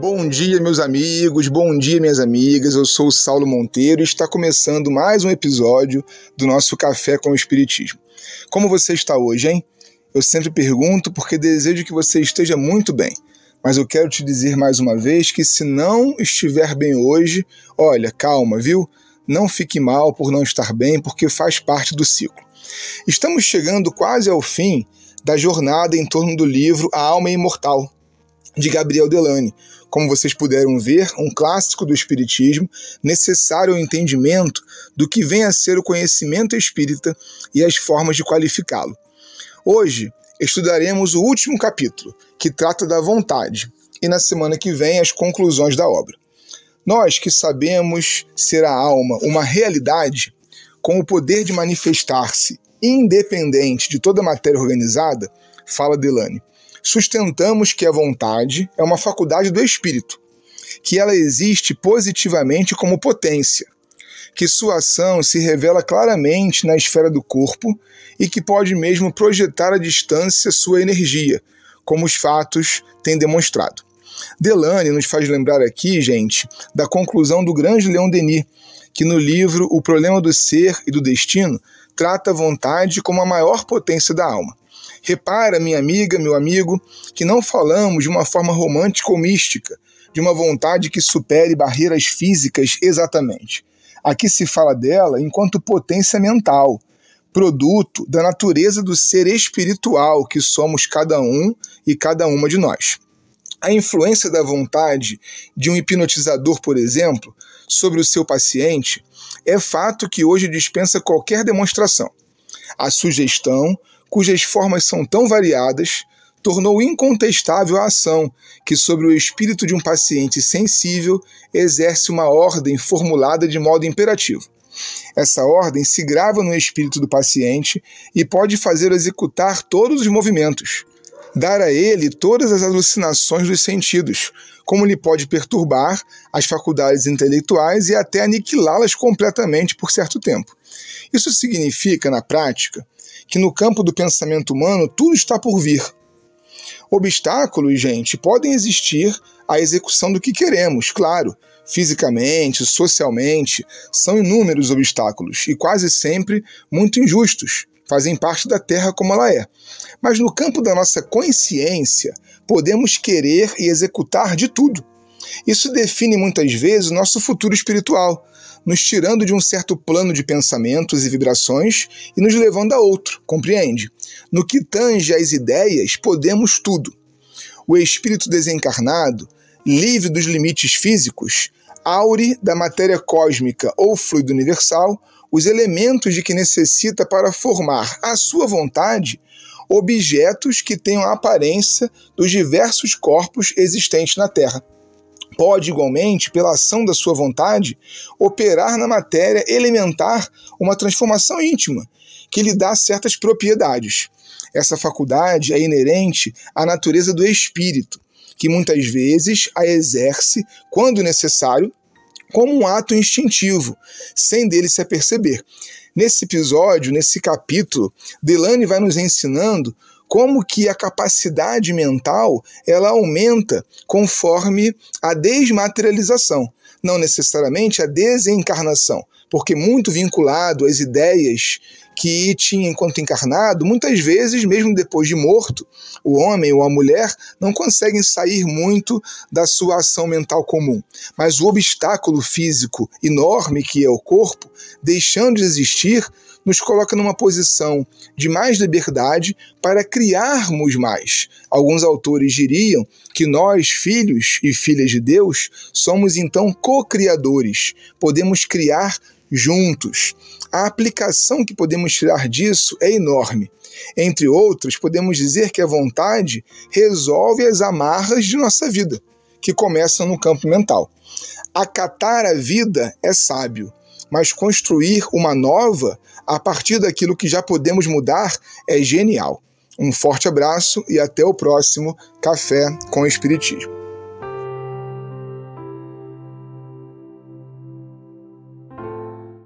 Bom dia, meus amigos, bom dia, minhas amigas. Eu sou o Saulo Monteiro e está começando mais um episódio do nosso Café com o Espiritismo. Como você está hoje, hein? Eu sempre pergunto porque desejo que você esteja muito bem. Mas eu quero te dizer mais uma vez que se não estiver bem hoje, olha, calma, viu? Não fique mal por não estar bem, porque faz parte do ciclo. Estamos chegando quase ao fim da jornada em torno do livro A Alma Imortal, de Gabriel Delane. Como vocês puderam ver, um clássico do Espiritismo, necessário ao entendimento do que vem a ser o conhecimento espírita e as formas de qualificá-lo. Hoje estudaremos o último capítulo, que trata da vontade, e na semana que vem as conclusões da obra. Nós que sabemos ser a alma uma realidade, com o poder de manifestar-se independente de toda matéria organizada, fala Delane, sustentamos que a vontade é uma faculdade do espírito, que ela existe positivamente como potência, que sua ação se revela claramente na esfera do corpo e que pode mesmo projetar à distância sua energia, como os fatos têm demonstrado. Delane nos faz lembrar aqui, gente, da conclusão do grande Leon Denis, que no livro O Problema do Ser e do Destino trata a vontade como a maior potência da alma. Repara, minha amiga, meu amigo, que não falamos de uma forma romântica ou mística, de uma vontade que supere barreiras físicas exatamente. Aqui se fala dela enquanto potência mental, produto da natureza do ser espiritual que somos cada um e cada uma de nós. A influência da vontade de um hipnotizador, por exemplo, sobre o seu paciente é fato que hoje dispensa qualquer demonstração. A sugestão, cujas formas são tão variadas, tornou incontestável a ação que, sobre o espírito de um paciente sensível, exerce uma ordem formulada de modo imperativo. Essa ordem se grava no espírito do paciente e pode fazer executar todos os movimentos, dar a ele todas as alucinações dos sentidos, como lhe pode perturbar as faculdades intelectuais e até aniquilá-las completamente por certo tempo. Isso significa, na prática, que no campo do pensamento humano tudo está por vir. Obstáculos, gente, podem existir à execução do que queremos, claro. Fisicamente, socialmente, são inúmeros obstáculos e quase sempre muito injustos, fazem parte da Terra como ela é. Mas no campo da nossa consciência, podemos querer e executar de tudo. Isso define muitas vezes o nosso futuro espiritual, nos tirando de um certo plano de pensamentos e vibrações e nos levando a outro, compreende? No que tange às ideias, podemos tudo. O espírito desencarnado, livre dos limites físicos, aure da matéria cósmica ou fluido universal os elementos de que necessita para formar à sua vontade objetos que tenham a aparência dos diversos corpos existentes na Terra pode igualmente, pela ação da sua vontade, operar na matéria elementar uma transformação íntima, que lhe dá certas propriedades. Essa faculdade é inerente à natureza do espírito, que muitas vezes a exerce, quando necessário, como um ato instintivo, sem dele se aperceber. Nesse episódio, nesse capítulo, Delane vai nos ensinando como que a capacidade mental ela aumenta conforme a desmaterialização, não necessariamente a desencarnação, porque muito vinculado às ideias que tinha enquanto encarnado, muitas vezes, mesmo depois de morto, o homem ou a mulher não conseguem sair muito da sua ação mental comum. Mas o obstáculo físico enorme que é o corpo, deixando de existir, nos coloca numa posição de mais liberdade para criarmos mais. Alguns autores diriam que nós, filhos e filhas de Deus, somos então co-criadores, podemos criar juntos. A aplicação que podemos tirar disso é enorme. Entre outras, podemos dizer que a vontade resolve as amarras de nossa vida, que começam no campo mental. Acatar a vida é sábio, mas construir uma nova a partir daquilo que já podemos mudar é genial. Um forte abraço e até o próximo Café com Espiritismo.